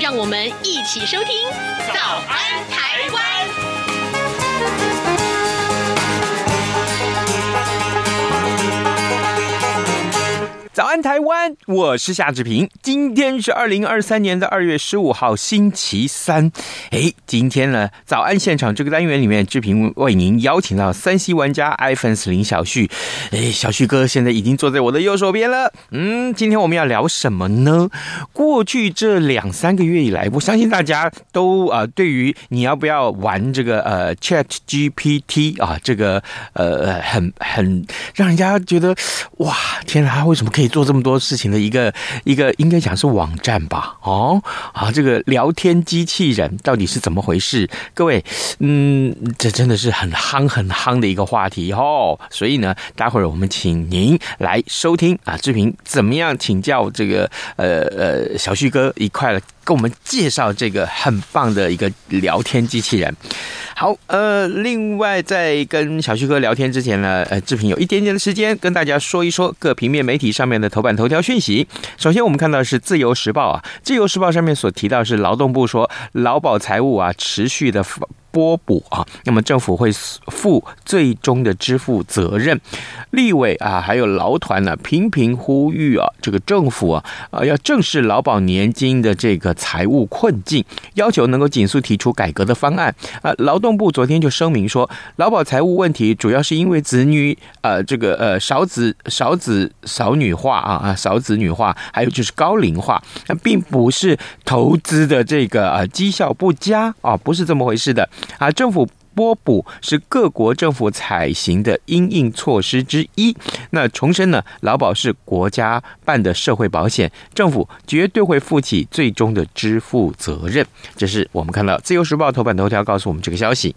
让我们一起收听《早安台湾》。早安，台湾！我是夏志平。今天是二零二三年的二月十五号，星期三。哎，今天呢，早安现场这个单元里面，志平为您邀请到三 C 玩家 iPhone 林小旭。哎，小旭哥现在已经坐在我的右手边了。嗯，今天我们要聊什么呢？过去这两三个月以来，我相信大家都啊、对于你要不要玩这个呃 Chat GPT 啊，这个呃很很让人家觉得哇，天哪，为什么可以？做这么多事情的一个一个应该讲是网站吧？哦，啊，这个聊天机器人到底是怎么回事？各位，嗯，这真的是很夯很夯的一个话题哦。所以呢，待会儿我们请您来收听啊，志平怎么样请教这个呃呃小旭哥一块来跟我们介绍这个很棒的一个聊天机器人。好，呃，另外在跟小旭哥聊天之前呢，呃，志平有一点点的时间跟大家说一说各平面媒体上面的头版头条讯息。首先，我们看到是《自由时报》啊，《自由时报》上面所提到是劳动部说劳保财务啊持续的。拨补啊，那么政府会负最终的支付责任。立委啊，还有劳团呢，频频呼吁啊，这个政府啊，啊要正视劳保年金的这个财务困境，要求能够紧速提出改革的方案。啊，劳动部昨天就声明说，劳保财务问题主要是因为子女呃这个呃少子少子少女化啊啊少子女化，还有就是高龄化，那并不是投资的这个呃绩效不佳啊，不是这么回事的。啊，政府拨补是各国政府采行的应应措施之一。那重申呢，劳保是国家办的社会保险，政府绝对会负起最终的支付责任。这是我们看到《自由时报》头版头条告诉我们这个消息。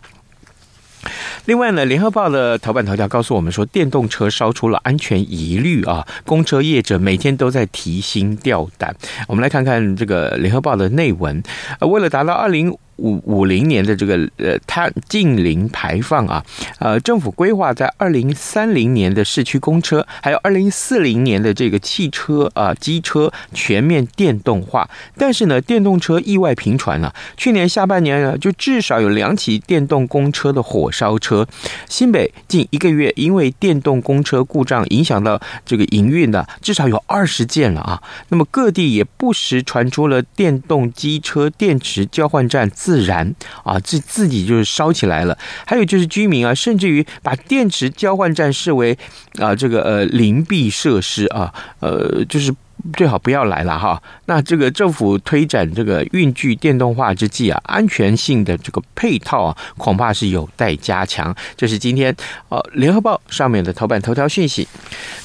另外呢，《联合报》的头版头条告诉我们说，电动车烧出了安全疑虑啊，公车业者每天都在提心吊胆。我们来看看这个《联合报》的内文，呃，为了达到二零。五五零年的这个呃碳净零排放啊，呃，政府规划在二零三零年的市区公车，还有二零四零年的这个汽车啊机车全面电动化。但是呢，电动车意外频传啊，去年下半年呢，就至少有两起电动公车的火烧车。新北近一个月因为电动公车故障影响到这个营运的，至少有二十件了啊。那么各地也不时传出了电动机车电池交换站自燃啊，自自己就是烧起来了。还有就是居民啊，甚至于把电池交换站视为啊这个呃灵避设施啊，呃就是。最好不要来了哈。那这个政府推展这个运具电动化之际啊，安全性的这个配套啊，恐怕是有待加强。这是今天呃《联合报》上面的头版头条讯息。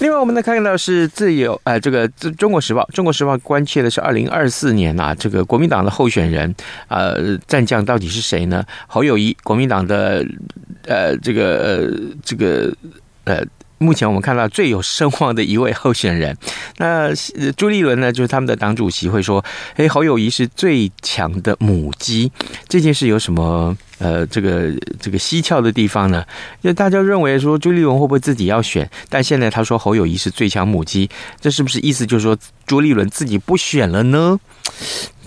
另外，我们能看到是自由呃这个《中国时报》，《中国时报》关切的是二零二四年啊，这个国民党的候选人呃战将到底是谁呢？侯友谊，国民党的呃这个呃这个呃。目前我们看到最有声望的一位候选人，那朱立伦呢，就是他们的党主席会说：“诶，侯友谊是最强的母鸡。”这件事有什么呃这个这个蹊跷的地方呢？就大家认为说朱立伦会不会自己要选？但现在他说侯友谊是最强母鸡，这是不是意思就是说朱立伦自己不选了呢？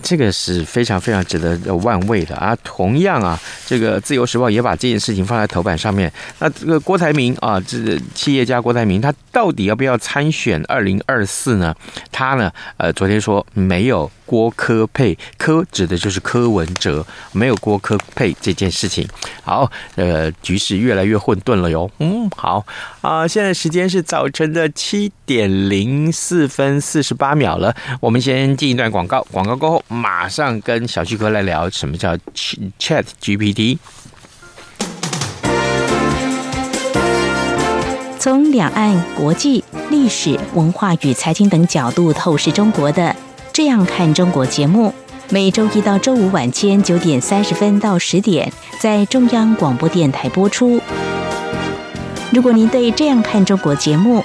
这个是非常非常值得玩味的啊！同样啊，这个《自由时报》也把这件事情放在头版上面。那这个郭台铭啊，这个企业家郭台铭，他到底要不要参选二零二四呢？他呢，呃，昨天说没有。郭柯配，柯指的就是柯文哲，没有郭柯配这件事情。好，呃，局势越来越混沌了哟。嗯，好啊，现在时间是早晨的七点零四分四十八秒了。我们先进一段广告，广告过后马上跟小旭哥来聊什么叫 Chat GPT。从两岸、国际、历史文化与财经等角度透视中国的。这样看中国节目，每周一到周五晚间九点三十分到十点，在中央广播电台播出。如果您对《这样看中国》节目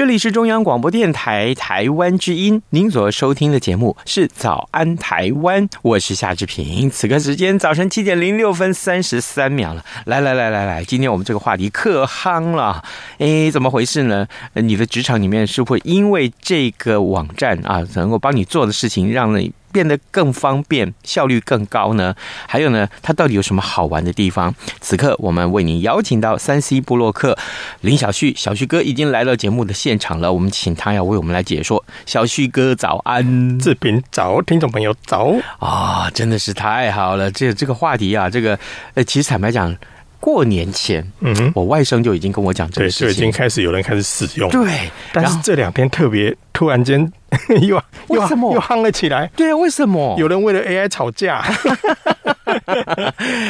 这里是中央广播电台台湾之音，您所收听的节目是《早安台湾》，我是夏志平。此刻时间早晨七点零六分三十三秒了，来来来来来，今天我们这个话题可夯了，哎，怎么回事呢？你的职场里面是会因为这个网站啊，能够帮你做的事情，让你变得更方便，效率更高呢？还有呢，它到底有什么好玩的地方？此刻我们为您邀请到三 C 布洛克林小旭，小旭哥已经来到节目的现场了，我们请他要为我们来解说。小旭哥早安，志平早，听众朋友早啊、哦，真的是太好了！这这个话题啊，这个呃，其实坦白讲。过年前，嗯哼，我外甥就已经跟我讲这个事情，对，就已经开始有人开始使用。对，但是这两天特别突然间 又为什么又夯了起来？对啊，为什么？有人为了 AI 吵架。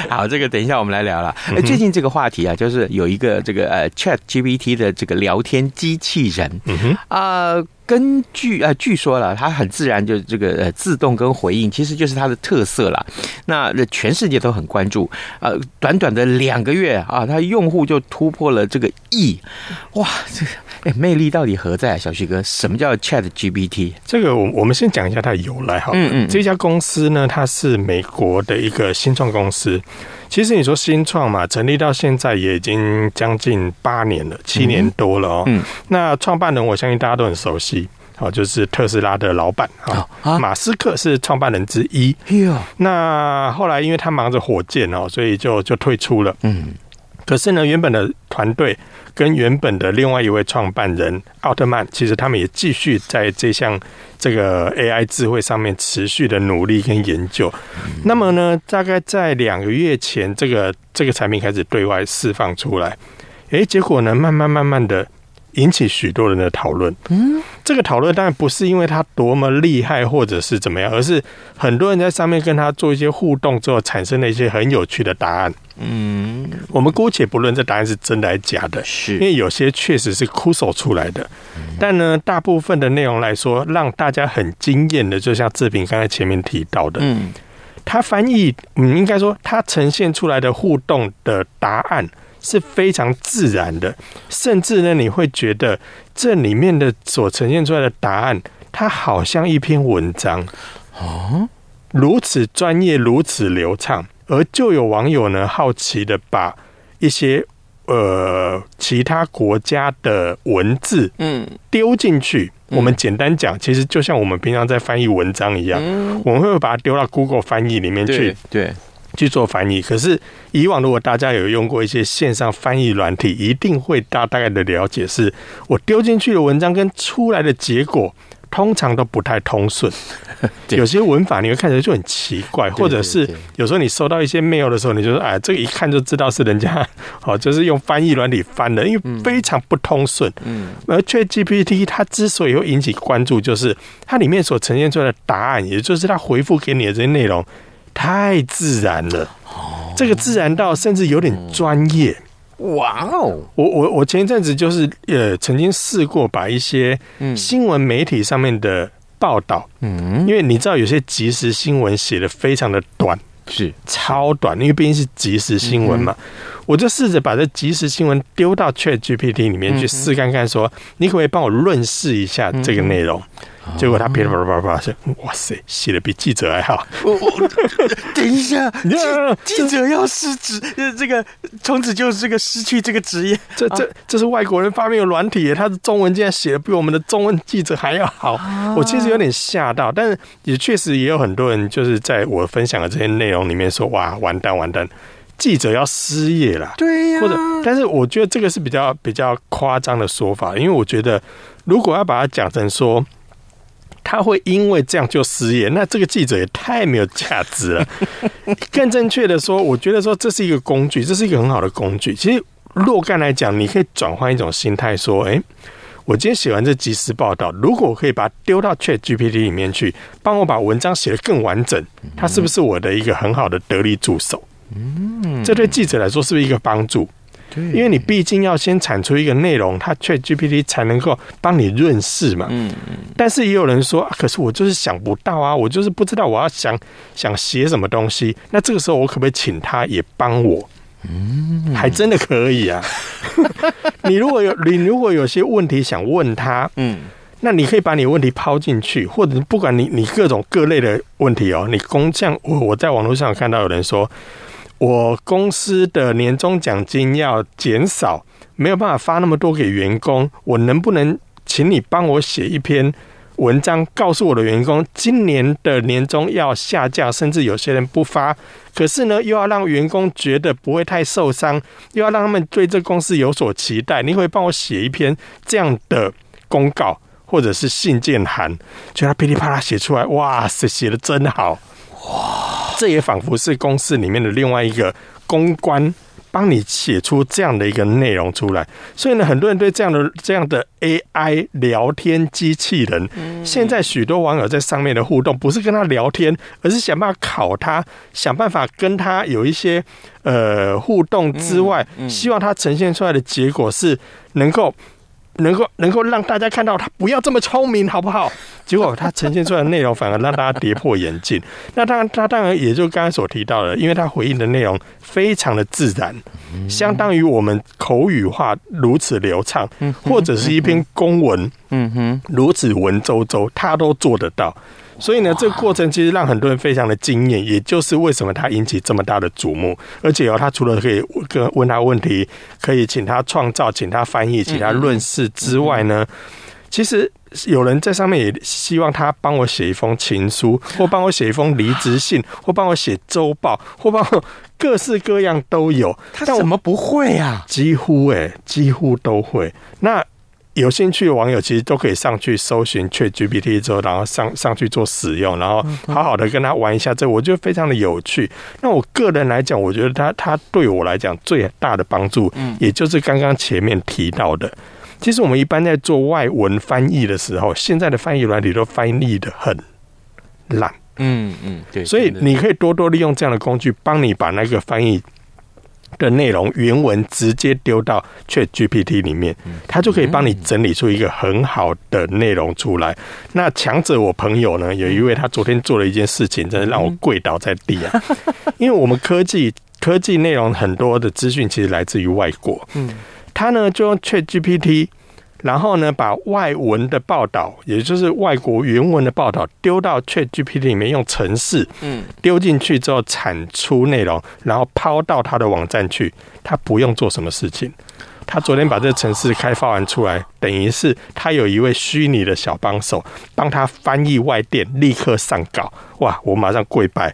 好，这个等一下我们来聊了。哎，最近这个话题啊，就是有一个这个呃 Chat GPT 的这个聊天机器人，嗯哼啊。呃根据啊，据说了，它很自然就这个呃自动跟回应，其实就是它的特色了。那全世界都很关注。呃，短短的两个月啊，它用户就突破了这个亿，哇，这个哎魅力到底何在啊？小旭哥，什么叫 Chat GPT？这个我我们先讲一下它的由来哈。嗯嗯，这家公司呢，它是美国的一个新创公司。其实你说新创嘛，成立到现在也已经将近八年了，七年多了哦。嗯，那创办人我相信大家都很熟悉，哦，就是特斯拉的老板啊，马斯克是创办人之一。那后来因为他忙着火箭哦，所以就就退出了。嗯。可是呢，原本的团队跟原本的另外一位创办人奥特曼，其实他们也继续在这项这个 AI 智慧上面持续的努力跟研究。那么呢，大概在两个月前，这个这个产品开始对外释放出来，诶，结果呢，慢慢慢慢的。引起许多人的讨论。嗯，这个讨论当然不是因为他多么厉害或者是怎么样，而是很多人在上面跟他做一些互动之后，产生了一些很有趣的答案。嗯，我们姑且不论这答案是真的还是假的，是因为有些确实是枯手出来的。但呢，大部分的内容来说，让大家很惊艳的，就像志平刚才前面提到的，嗯，他翻译，嗯，应该说他呈现出来的互动的答案。是非常自然的，甚至呢，你会觉得这里面的所呈现出来的答案，它好像一篇文章。哦，如此专业，如此流畅，而就有网友呢好奇的把一些呃其他国家的文字嗯。丢进去。我们简单讲，其实就像我们平常在翻译文章一样，我们会把它丢到 Google 翻译里面去，对。去做翻译，可是以往如果大家有用过一些线上翻译软体，一定会大大概的了解，是我丢进去的文章跟出来的结果通常都不太通顺，有些文法你会看起来就很奇怪，或者是有时候你收到一些 mail 的时候，你就说哎，这个一看就知道是人家 哦，就是用翻译软体翻的，因为非常不通顺。嗯，而 ChatGPT 它之所以会引起关注，就是它里面所呈现出来的答案，也就是它回复给你的这些内容。太自然了，这个自然到甚至有点专业。哇哦！我我我前一阵子就是呃，曾经试过把一些新闻媒体上面的报道，嗯，因为你知道有些即时新闻写的非常的短，是超短，因为毕竟是即时新闻嘛。我就试着把这即时新闻丢到 Chat GPT 里面去试看看，说你可不可以帮我润饰一下这个内容？结果他噼里啪啦啪啪说：“哇塞，写的比记者还好。”我等一下，记记者要失职，这个从此就是这个失去这个职业。这这这是外国人发明的软体，他的中文竟然写的比我们的中文记者还要好。我其实有点吓到，但是也确实也有很多人就是在我分享的这些内容里面说：“哇，完蛋完蛋，记者要失业了。”对呀，或者，但是我觉得这个是比较比较夸张的说法，因为我觉得如果要把它讲成说。他会因为这样就失业，那这个记者也太没有价值了。更正确的说，我觉得说这是一个工具，这是一个很好的工具。其实若干来讲，你可以转换一种心态，说：诶，我今天写完这即时报道，如果我可以把它丢到 Chat GPT 里面去，帮我把文章写得更完整，它是不是我的一个很好的得力助手？嗯，这对记者来说是不是一个帮助？对，因为你毕竟要先产出一个内容，它 ChatGPT 才能够帮你润饰嘛。嗯嗯。但是也有人说，可是我就是想不到啊，我就是不知道我要想想写什么东西。那这个时候，我可不可以请他也帮我？嗯，还真的可以啊。你如果有你如果有些问题想问他，嗯，那你可以把你问题抛进去，或者不管你你各种各类的问题哦，你工匠我我在网络上看到有人说。我公司的年终奖金要减少，没有办法发那么多给员工。我能不能请你帮我写一篇文章，告诉我的员工，今年的年终要下降，甚至有些人不发。可是呢，又要让员工觉得不会太受伤，又要让他们对这公司有所期待。你会帮我写一篇这样的公告，或者是信件函，就他噼里啪啦写出来，哇塞，写得真好，哇！这也仿佛是公司里面的另外一个公关，帮你写出这样的一个内容出来。所以呢，很多人对这样的这样的 AI 聊天机器人，现在许多网友在上面的互动，不是跟他聊天，而是想办法考他，想办法跟他有一些呃互动之外，希望他呈现出来的结果是能够。能够能够让大家看到他不要这么聪明，好不好？结果他呈现出来的内容反而让大家跌破眼镜。那当然，他当然也就刚刚所提到的，因为他回应的内容非常的自然，相当于我们口语化如此流畅，或者是一篇公文，嗯哼，如此文绉绉，他都做得到。所以呢，这个过程其实让很多人非常的惊艳，也就是为什么他引起这么大的瞩目。而且哦，他除了可以跟问他问题，可以请他创造、请他翻译、请他论事之外呢，其实有人在上面也希望他帮我写一封情书，或帮我写一封离职信，或帮我写周报，或帮我各式各样都有。他怎么不会啊？几乎诶，几乎都会。那。有兴趣的网友其实都可以上去搜寻 ChatGPT 之后，然后上上去做使用，然后好好的跟他玩一下。这我觉得非常的有趣。那我个人来讲，我觉得他他对我来讲最大的帮助，也就是刚刚前面提到的。其实我们一般在做外文翻译的时候，现在的翻译软体都翻译的很烂。嗯嗯，对。所以你可以多多利用这样的工具，帮你把那个翻译。的内容原文直接丢到 ChatGPT 里面，它就可以帮你整理出一个很好的内容出来。那强者我朋友呢，有一位他昨天做了一件事情，真的让我跪倒在地啊！因为我们科技科技内容很多的资讯其实来自于外国，嗯，他呢就用 ChatGPT。然后呢，把外文的报道，也就是外国原文的报道，丢到 ChatGPT 里面，用程式，嗯，丢进去之后产出内容，然后抛到他的网站去，他不用做什么事情。他昨天把这个程式开发完出来，等于是他有一位虚拟的小帮手，帮他翻译外电，立刻上稿。哇，我马上跪拜，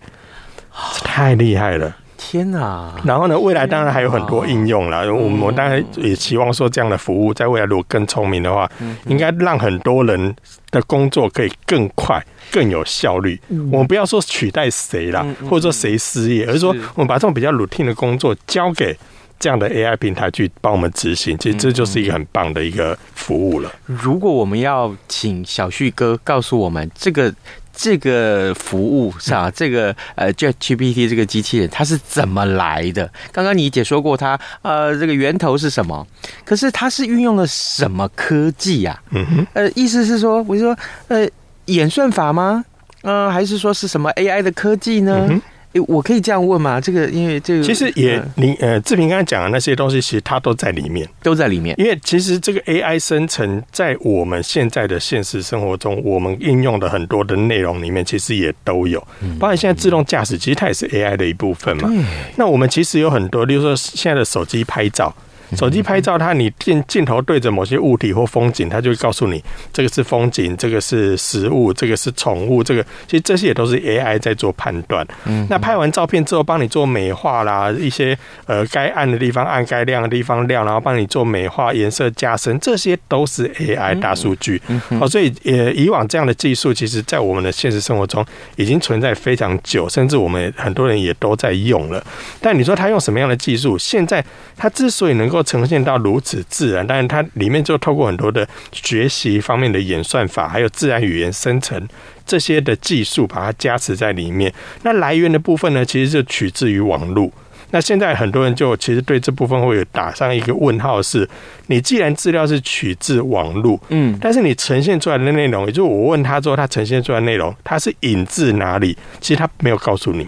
太厉害了！天呐！然后呢，未来当然还有很多应用了。我们当然也期望说，这样的服务在未来如果更聪明的话，应该让很多人的工作可以更快、更有效率。我们不要说取代谁啦，或者说谁失业，而是说我们把这种比较 routine 的工作交给这样的 AI 平台去帮我们执行。其实这就是一个很棒的一个服务了。如果我们要请小旭哥告诉我们这个。这个服务是吧？这个呃，ChatGPT 这个机器人它是怎么来的？刚刚你解说过它，呃，这个源头是什么？可是它是运用了什么科技呀？嗯哼，呃，意思是说，我就说，呃，演算法吗？嗯、呃，还是说是什么 AI 的科技呢？诶，我可以这样问吗？这个因为这个其实也你呃，志平刚才讲的那些东西，其实它都在里面，都在里面。因为其实这个 AI 生成在我们现在的现实生活中，我们应用的很多的内容里面，其实也都有。包括现在自动驾驶，其实它也是 AI 的一部分嘛。那我们其实有很多，例如说现在的手机拍照。手机拍照，它你镜镜头对着某些物体或风景，它就会告诉你这个是风景，这个是食物，这个是宠物，这个其实这些也都是 AI 在做判断。嗯，那拍完照片之后，帮你做美化啦，一些呃该暗的地方暗，该亮的地方亮，然后帮你做美化、颜色加深，这些都是 AI 大数据。嗯好，所以呃以往这样的技术，其实在我们的现实生活中已经存在非常久，甚至我们很多人也都在用了。但你说他用什么样的技术？现在他之所以能够呈现到如此自然，但是它里面就透过很多的学习方面的演算法，还有自然语言生成这些的技术，把它加持在里面。那来源的部分呢，其实就取自于网络。那现在很多人就其实对这部分会有打上一个问号：是，你既然资料是取自网络，嗯，但是你呈现出来的内容，也就是我问他之后，他呈现出来的内容，它是引自哪里？其实他没有告诉你。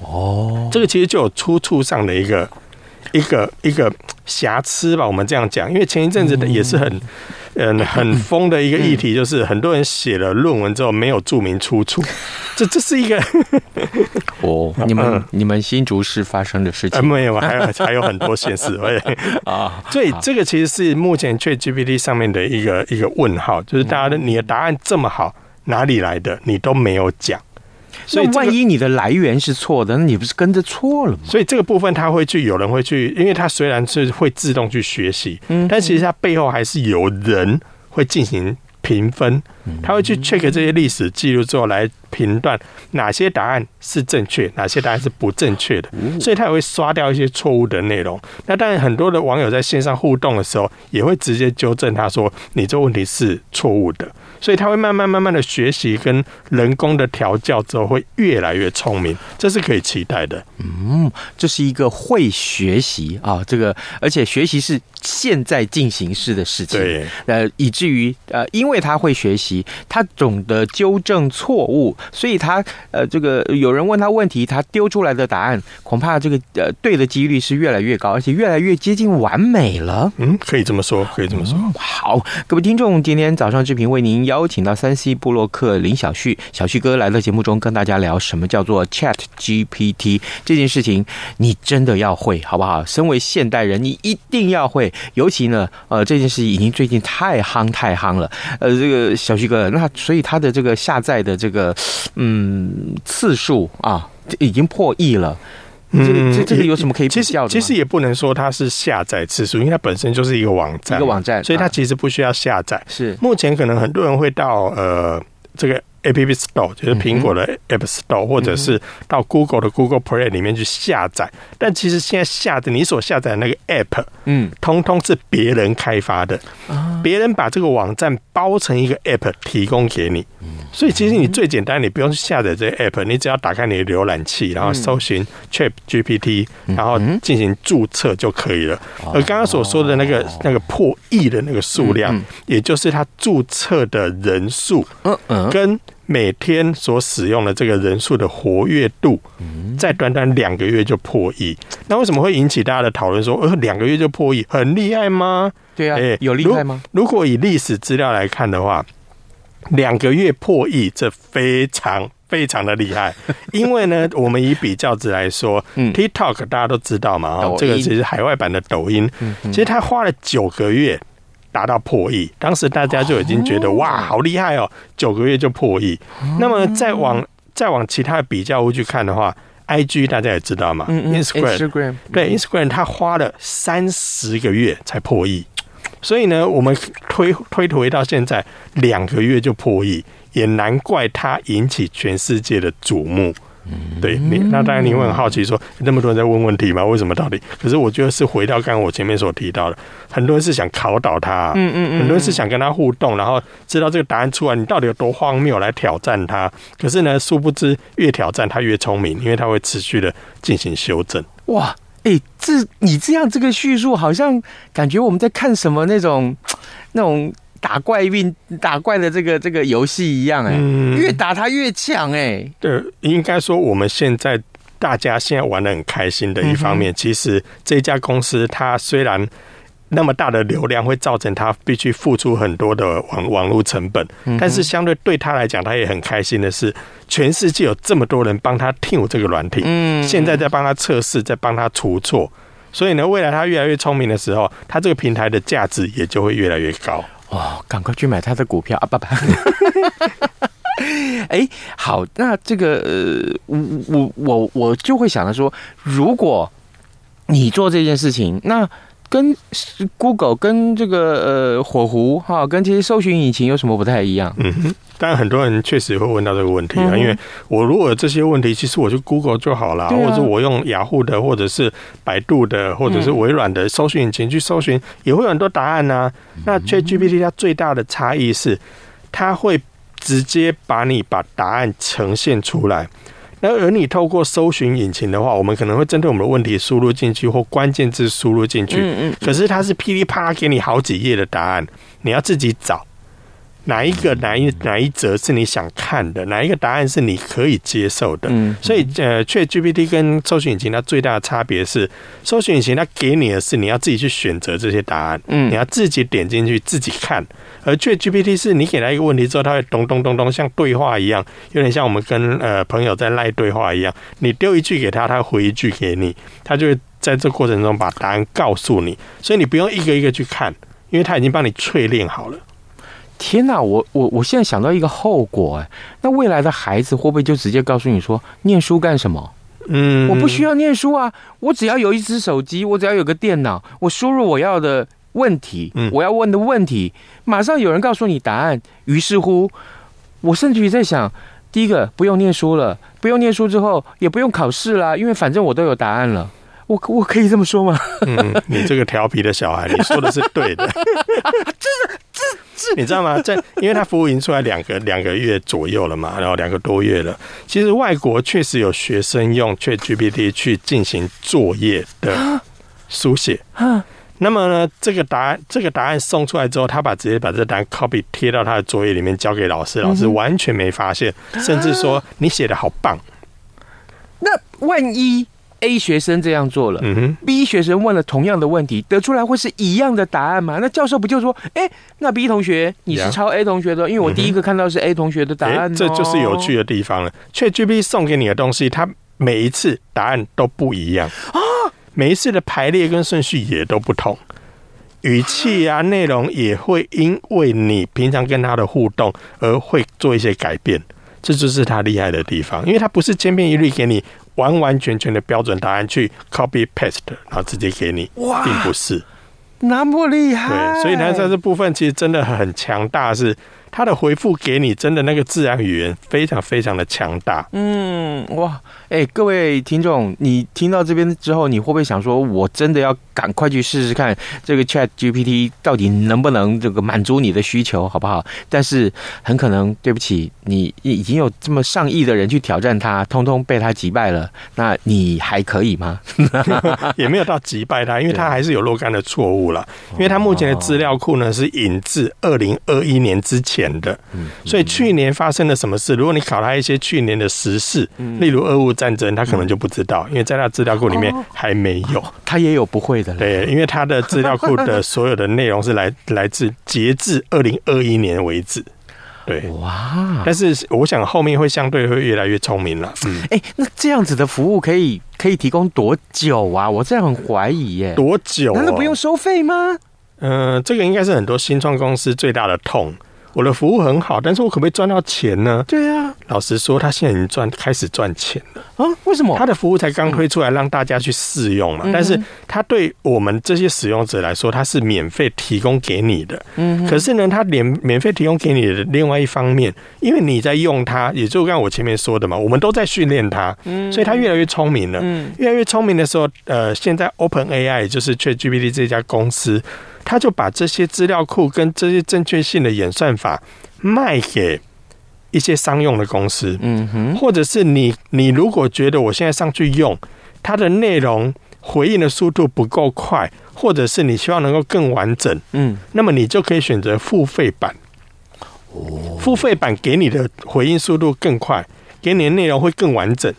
哦，这个其实就有出处上的一个。一个一个瑕疵吧，我们这样讲，因为前一阵子的也是很，嗯，很疯的一个议题，就是很多人写了论文之后没有注明出处，这这是一个哦，你们你们新竹市发生的事情。没有，还有还有很多县市，啊，所以这个其实是目前 ChatGPT 上面的一个一个问号，就是大家的你的答案这么好，哪里来的？你都没有讲。所以，万一你的来源是错的，那你不是跟着错了吗？所以这个部分他会去，有人会去，因为他虽然是会自动去学习，嗯，但其实他背后还是有人会进行评分，他会去 check 这些历史记录之后来评断哪些答案是正确，哪些答案是不正确的，所以他也会刷掉一些错误的内容。那当然，很多的网友在线上互动的时候，也会直接纠正他说：“你这问题是错误的。”所以他会慢慢慢慢的学习跟人工的调教之后，会越来越聪明，这是可以期待的。嗯，这是一个会学习啊，这个而且学习是现在进行式的事情。对，呃，以至于呃，因为他会学习，他懂得纠正错误，所以他呃，这个有人问他问题，他丢出来的答案恐怕这个呃对的几率是越来越高，而且越来越接近完美了。嗯，可以这么说，可以这么说。嗯，好，各位听众，今天早上志平为您邀请到三 C 部落客林小旭，小旭哥来到节目中跟大家聊什么叫做 Chat GPT 这件事情，你真的要会好不好？身为现代人，你一定要会。尤其呢，呃，这件事情已经最近太夯太夯了。呃，这个小旭哥，那所以他的这个下载的这个嗯次数啊，已经破亿了。嗯，这这个有什么可以比较的？其实也不能说它是下载次数，因为它本身就是一个网站，一个网站，所以它其实不需要下载。是目前可能很多人会到呃这个。App Store 就是苹果的 App Store，或者是到 Google 的 Google Play 里面去下载。但其实现在下载你所下载的那个 App，嗯，通通是别人开发的，别人把这个网站包成一个 App 提供给你。所以其实你最简单，你不用去下载这个 App，你只要打开你的浏览器，然后搜寻 Chat GPT，然后进行注册就可以了。而刚刚所说的那个那个破亿的那个数量，也就是他注册的人数，嗯嗯，跟每天所使用的这个人数的活跃度，在短短两个月就破亿。那为什么会引起大家的讨论？说，呃，两个月就破亿，很厉害吗？对啊，哎，有厉害吗？如果以历史资料来看的话，两个月破亿，这非常非常的厉害。因为呢，我们以比较值来说，嗯，TikTok 大家都知道嘛，这个其实海外版的抖音，其实他花了九个月。达到破亿，当时大家就已经觉得哇，好厉害哦！九个月就破亿。那么再往再往其他的比较物去看的话，IG 大家也知道嘛，Instagram 对 Instagram 它花了三十个月才破亿，所以呢，我们推推回到现在两个月就破亿，也难怪它引起全世界的瞩目。嗯，对你，那当然你会很好奇说，那么多人在问问题吗？为什么到底？可是我觉得是回到刚刚我前面所提到的，很多人是想考倒他，嗯嗯嗯，很多人是想跟他互动，然后知道这个答案出来，你到底有多荒谬来挑战他。可是呢，殊不知越挑战他越聪明，因为他会持续的进行修正。哇，哎，这你这样这个叙述，好像感觉我们在看什么那种那种。打怪运打怪的这个这个游戏一样哎、越打他越强哎、欸。对，应该说我们现在大家现在玩的很开心的一方面。其实这家公司它虽然那么大的流量会造成他必须付出很多的网网络成本，但是相对对他来讲，他也很开心的是，全世界有这么多人帮他听这个软体，嗯，现在在帮他测试，在帮他除错，所以呢，未来他越来越聪明的时候，他这个平台的价值也就会越来越高。哦，赶快去买他的股票啊！爸爸。哎，好，那这个呃，我我我我就会想着说，如果你做这件事情，那跟 Google 跟这个呃火狐哈，跟这些搜寻引擎有什么不太一样？嗯哼，当然很多人确实会问到这个问题啊，嗯、因为我如果有这些问题，其实我就 Google 就好了，啊、或者我用雅虎的，或者是百度的，或者是微软的搜寻引擎去搜寻，也会有很多答案啊。那 ChatGPT 它最大的差异是，它会。直接把你把答案呈现出来，那而你透过搜寻引擎的话，我们可能会针对我们的问题输入进去或关键字输入进去，嗯嗯，可是它是噼里啪啦给你好几页的答案，你要自己找。哪一个哪一哪一则是你想看的？哪一个答案是你可以接受的？嗯，所以呃，ChatGPT 跟搜索引擎它最大的差别是，搜索引擎它给你的是你要自己去选择这些答案，嗯，你要自己点进去自己看。而 ChatGPT 是你给他一个问题之后，它会咚咚咚咚像对话一样，有点像我们跟呃朋友在赖对话一样。你丢一句给他，他回一句给你，他就会在这过程中把答案告诉你，所以你不用一个一个去看，因为他已经帮你淬炼好了。天哪，我我我现在想到一个后果哎，那未来的孩子会不会就直接告诉你说，念书干什么？嗯，我不需要念书啊，我只要有一只手机，我只要有个电脑，我输入我要的问题，我要问的问题，马上有人告诉你答案。于是乎，我甚至于在想，第一个不用念书了，不用念书之后也不用考试啦，因为反正我都有答案了。我我可以这么说吗？嗯，你这个调皮的小孩，你说的是对的。这这这，你知道吗？在因为他服务已经出来两个两个月左右了嘛，然后两个多月了。其实外国确实有学生用 ChatGPT 去进行作业的书写。那么呢，这个答案这个答案送出来之后，他把直接把这个答案 copy 贴到他的作业里面交给老师，老师完全没发现，甚至说你写的好棒。那万一？A 学生这样做了，，B 学生问了同样的问题，得出来会是一样的答案吗？那教授不就说，哎，那 B 同学你是抄 A 同学的，因为我第一个看到是 A 同学的答案，这就是有趣的地方了。ChatGPT 送给你的东西，它每一次答案都不一样啊，每一次的排列跟顺序也都不同，语气啊，内容也会因为你平常跟他的互动而会做一些改变，这就是他厉害的地方，因为他不是千篇一律给你。完完全全的标准答案去 copy paste，然后直接给你，并不是那么厉害。对，所以呢，在这部分其实真的很强大是。他的回复给你真的那个自然语言非常非常的强大。嗯，哇，哎、欸，各位听众，你听到这边之后，你会不会想说，我真的要赶快去试试看这个 Chat GPT 到底能不能这个满足你的需求，好不好？但是很可能，对不起，你已经有这么上亿的人去挑战它，通通被他击败了，那你还可以吗？也没有到击败他，因为他还是有若干的错误了。因为他目前的资料库呢是引自二零二一年之前。的，所以去年发生了什么事？如果你考他一些去年的时事，例如俄乌战争，他可能就不知道，因为在他资料库里面还没有。他也有不会的，对，因为他的资料库的所有的内容是来来自截至二零二一年为止。对，哇！但是我想后面会相对会越来越聪明了。嗯，哎，那这样子的服务可以可以提供多久啊？我这样很怀疑耶。多久？难道不用收费吗？嗯、呃，这个应该是很多新创公司最大的痛。我的服务很好，但是我可不可以赚到钱呢？对啊，老实说，他现在已经赚开始赚钱了啊？为什么？他的服务才刚推出来，让大家去试用嘛。嗯、但是，他对我们这些使用者来说，他是免费提供给你的。嗯。可是呢，他免免费提供给你的另外一方面，因为你在用它，也就刚刚我前面说的嘛，我们都在训练它，嗯，所以它越来越聪明了。嗯。越来越聪明的时候，呃，现在 Open AI 就是 ChatGPT 这家公司。他就把这些资料库跟这些正确性的演算法卖给一些商用的公司，嗯哼，或者是你你如果觉得我现在上去用它的内容回应的速度不够快，或者是你希望能够更完整，嗯，那么你就可以选择付费版。哦，付费版给你的回应速度更快，给你的内容会更完整。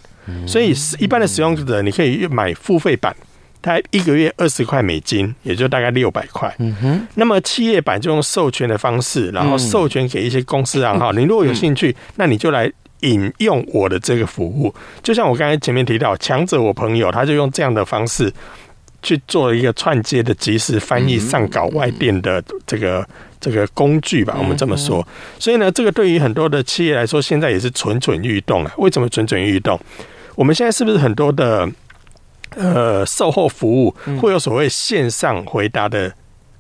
所以一般的使用者你可以买付费版，它一个月二十块美金，也就大概六百块。嗯哼。那么企业版就用授权的方式，然后授权给一些公司账号。你如果有兴趣，那你就来引用我的这个服务。就像我刚才前面提到，强者我朋友他就用这样的方式。去做一个串接的即时翻译上稿外电的这个这个工具吧，我们这么说。所以呢，这个对于很多的企业来说，现在也是蠢蠢欲动啊。为什么蠢蠢欲动？我们现在是不是很多的呃售后服务会有所谓线上回答的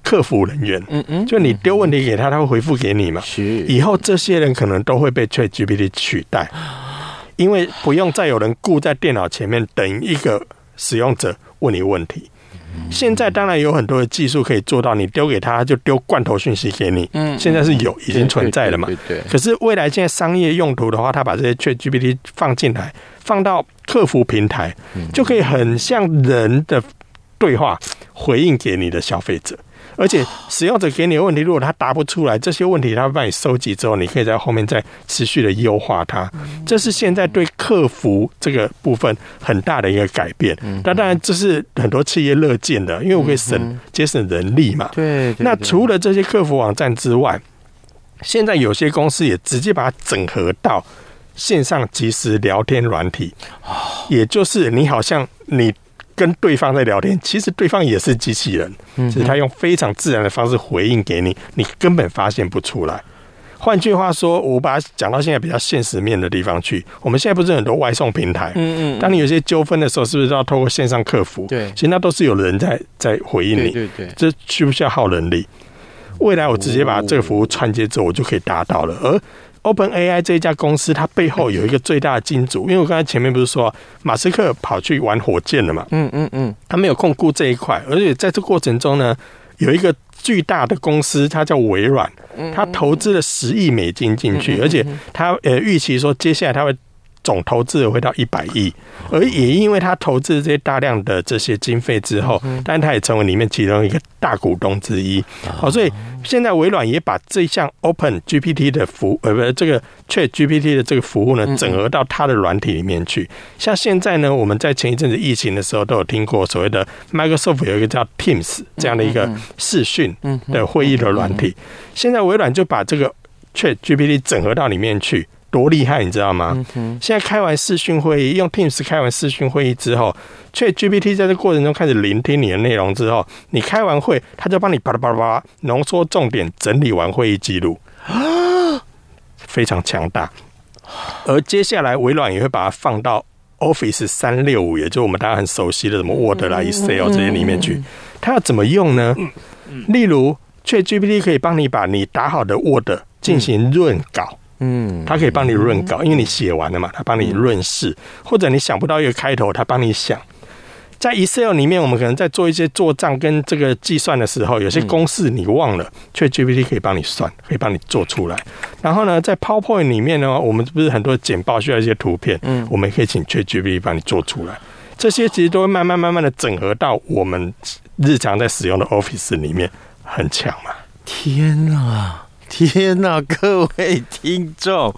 客服人员？嗯嗯，就你丢问题给他，他会回复给你嘛？是。以后这些人可能都会被 ChatGPT 取代，因为不用再有人顾在电脑前面等一个使用者问你问题。现在当然有很多的技术可以做到，你丢给他就丢罐头讯息给你。嗯，现在是有已经存在了嘛？对对。可是未来现在商业用途的话，他把这些 ChatGPT 放进来，放到客服平台，就可以很像人的对话回应给你的消费者。而且使用者给你的问题，如果他答不出来，这些问题他会帮你收集之后，你可以在后面再持续的优化它。这是现在对客服这个部分很大的一个改变。那当然这是很多企业乐见的，因为我可以省节省人力嘛。对。那除了这些客服网站之外，现在有些公司也直接把它整合到线上即时聊天软体，也就是你好像你。跟对方在聊天，其实对方也是机器人，只是他用非常自然的方式回应给你，你根本发现不出来。换句话说，我把它讲到现在比较现实面的地方去。我们现在不是很多外送平台，嗯嗯，当你有些纠纷的时候，是不是都要透过线上客服？对，其实那都是有人在在回应你，对对对，这需不需要耗人力？未来我直接把这个服务串接之后，我就可以达到了。而 OpenAI 这一家公司，它背后有一个最大的金主，因为我刚才前面不是说马斯克跑去玩火箭了嘛？嗯嗯嗯，他没有控股这一块，而且在这过程中呢，有一个巨大的公司，它叫微软，它投资了十亿美金进去，而且它呃预期说接下来它会。总投资额会到一百亿，而也因为他投资这些大量的这些经费之后，但他也成为里面其中一个大股东之一。好，所以现在微软也把这项 Open GPT 的服呃，不是这个 Chat GPT 的这个服务呢，整合到它的软体里面去。像现在呢，我们在前一阵子疫情的时候都有听过所谓的 Microsoft 有一个叫 Teams 这样的一个视讯的会议的软体，现在微软就把这个 Chat GPT 整合到里面去。多厉害，你知道吗？现在开完视讯会议，用 Teams 开完视讯会议之后，ChatGPT 在这过程中开始聆听你的内容之后，你开完会，他就帮你巴拉巴拉巴拉浓缩重点，整理完会议记录，非常强大。而接下来，微软也会把它放到 Office 三六五，也就是我们大家很熟悉的什么 Word 啦、Excel 这些里面去。它要怎么用呢？例如，ChatGPT 可以帮你把你打好的 Word 进行润稿。嗯，他可以帮你润稿，因为你写完了嘛，他帮你润饰，或者你想不到一个开头，他帮你想。在 Excel 里面，我们可能在做一些做账跟这个计算的时候，有些公式你忘了，却 GPT 可以帮你算，可以帮你做出来。然后呢，在 PowerPoint 里面呢，我们不是很多简报需要一些图片，嗯，我们也可以请 ChatGPT 帮你做出来。这些其实都会慢慢慢慢的整合到我们日常在使用的 Office 里面，很强嘛！天哪！天呐，各位听众，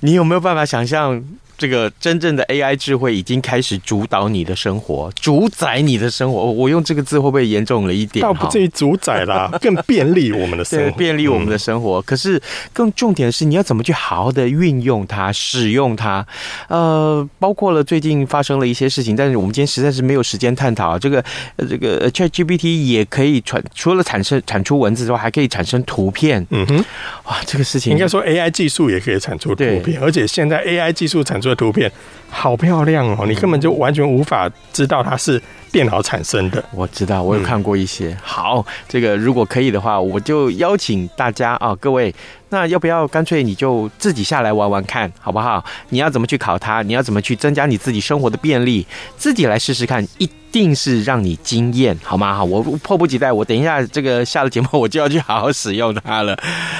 你有没有办法想象？这个真正的 AI 智慧已经开始主导你的生活，主宰你的生活。我用这个字会不会严重了一点？倒不至于主宰啦，更便利我们的生活，便利我们的生活。可是更重点的是，你要怎么去好好的运用它、使用它？呃，包括了最近发生了一些事情，但是我们今天实在是没有时间探讨。这个这个 ChatGPT 也可以传，除了产生产出文字之外，还可以产生图片。嗯哼，哇，这个事情应该说 AI 技术也可以产出图片，而且现在 AI 技术产出。图片好漂亮哦，你根本就完全无法知道它是电脑产生的。我知道，我有看过一些。好，这个如果可以的话，我就邀请大家啊，各位。那要不要干脆你就自己下来玩玩看，好不好？你要怎么去考它？你要怎么去增加你自己生活的便利？自己来试试看，一定是让你惊艳，好吗？哈，我迫不及待，我等一下这个下了节目，我就要去好好使用它了。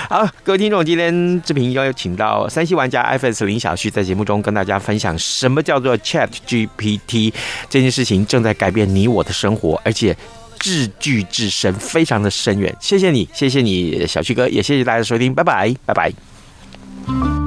好，各位听众，今天志平邀请到山西玩家 iPhone 林小旭在节目中跟大家分享什么叫做 Chat GPT 这件事情正在改变你我的生活，而且。至巨至深，非常的深远。谢谢你，谢谢你，小旭哥，也谢谢大家的收听，拜拜，拜拜。